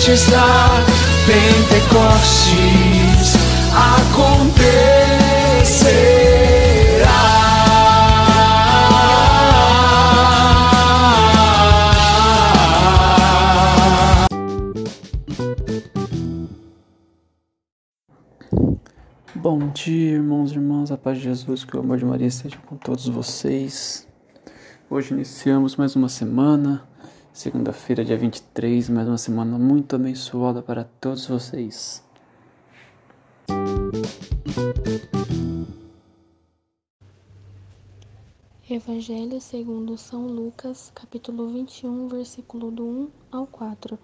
Presente está. Pentecostes acontecerá. Bom dia, irmãos e irmãs, a paz de Jesus, que o amor de Maria esteja com todos vocês. Hoje iniciamos mais uma semana, segunda-feira, dia 23, mais uma semana muito abençoada para todos vocês. Evangelho segundo São Lucas, capítulo 21, versículo do 1 ao 4.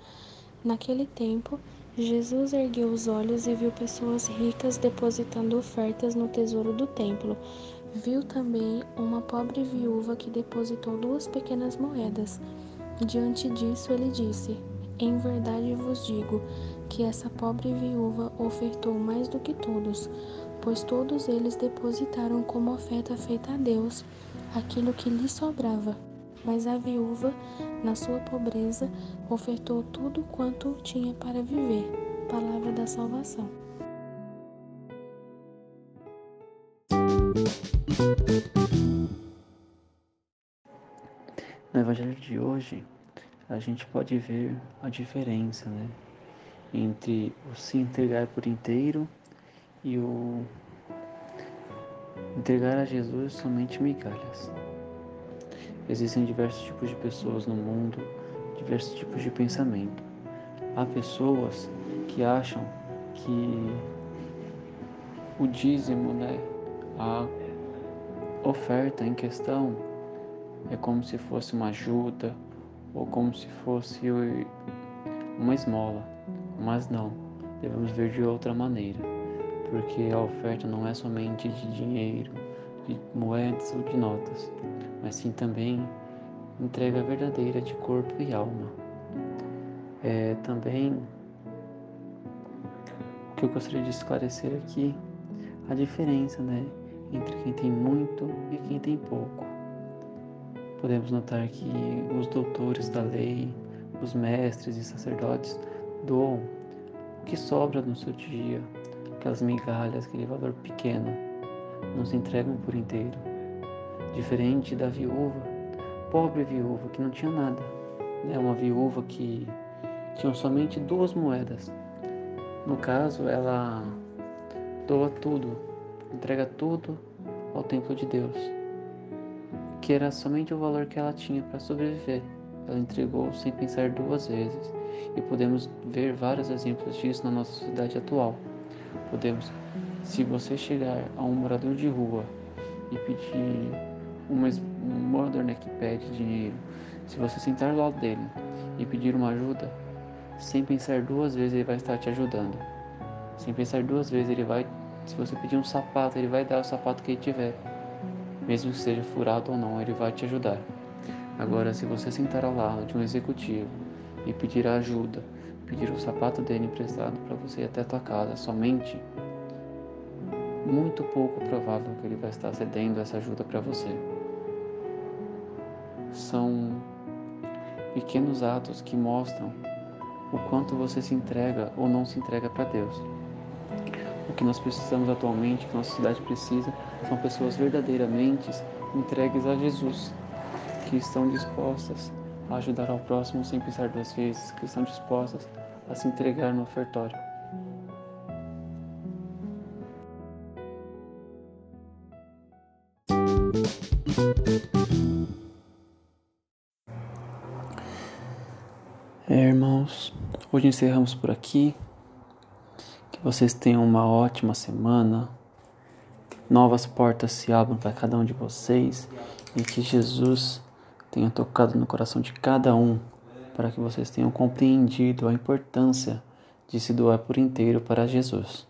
Naquele tempo, Jesus ergueu os olhos e viu pessoas ricas depositando ofertas no tesouro do templo. Viu também uma pobre viúva que depositou duas pequenas moedas. Diante disso, ele disse: Em verdade vos digo que essa pobre viúva ofertou mais do que todos, pois todos eles depositaram como oferta feita a Deus aquilo que lhe sobrava. Mas a viúva, na sua pobreza, ofertou tudo quanto tinha para viver. Palavra da salvação. No Evangelho de hoje, a gente pode ver a diferença, né? Entre o se entregar por inteiro e o entregar a Jesus somente migalhas. Existem diversos tipos de pessoas no mundo, diversos tipos de pensamento. Há pessoas que acham que o dízimo, né, a oferta em questão é como se fosse uma ajuda ou como se fosse uma esmola, mas não, devemos ver de outra maneira, porque a oferta não é somente de dinheiro, de moedas ou de notas, mas sim também entrega verdadeira de corpo e alma. É, também o que eu gostaria de esclarecer aqui a diferença, né, entre quem tem muito e quem tem pouco. Podemos notar que os doutores da lei, os mestres e sacerdotes doam o que sobra no seu dia, aquelas migalhas, aquele valor pequeno, não se entregam por inteiro. Diferente da viúva, pobre viúva que não tinha nada, né? uma viúva que tinha somente duas moedas. No caso, ela doa tudo, entrega tudo ao templo de Deus que era somente o valor que ela tinha para sobreviver. Ela entregou sem pensar duas vezes, e podemos ver vários exemplos disso na nossa sociedade atual. Podemos, se você chegar a um morador de rua e pedir uma, um morador né, que pede dinheiro, se você sentar do lado dele e pedir uma ajuda, sem pensar duas vezes ele vai estar te ajudando. Sem pensar duas vezes ele vai, se você pedir um sapato, ele vai dar o sapato que ele tiver mesmo que seja furado ou não, ele vai te ajudar. Agora, se você sentar ao lado de um executivo e pedir ajuda, pedir o sapato dele emprestado para você ir até a tua casa somente, muito pouco provável que ele vai estar cedendo essa ajuda para você. São pequenos atos que mostram o quanto você se entrega ou não se entrega para Deus. Que nós precisamos atualmente, que nossa cidade precisa, são pessoas verdadeiramente entregues a Jesus, que estão dispostas a ajudar ao próximo sem pensar duas vezes, que estão dispostas a se entregar no ofertório. É, irmãos, hoje encerramos por aqui. Que vocês tenham uma ótima semana. Novas portas se abram para cada um de vocês e que Jesus tenha tocado no coração de cada um para que vocês tenham compreendido a importância de se doar por inteiro para Jesus.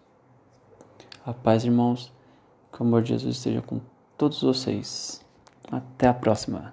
A paz, irmãos, que o amor de Jesus esteja com todos vocês. Até a próxima.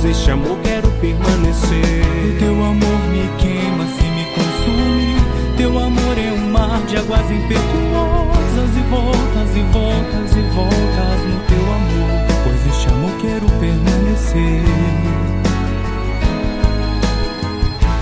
luz, este amor quero permanecer. O teu amor me queima, se me consume. Teu amor é um mar de águas impetuosas e voltas e voltas e voltas no teu amor, pois este amor quero permanecer.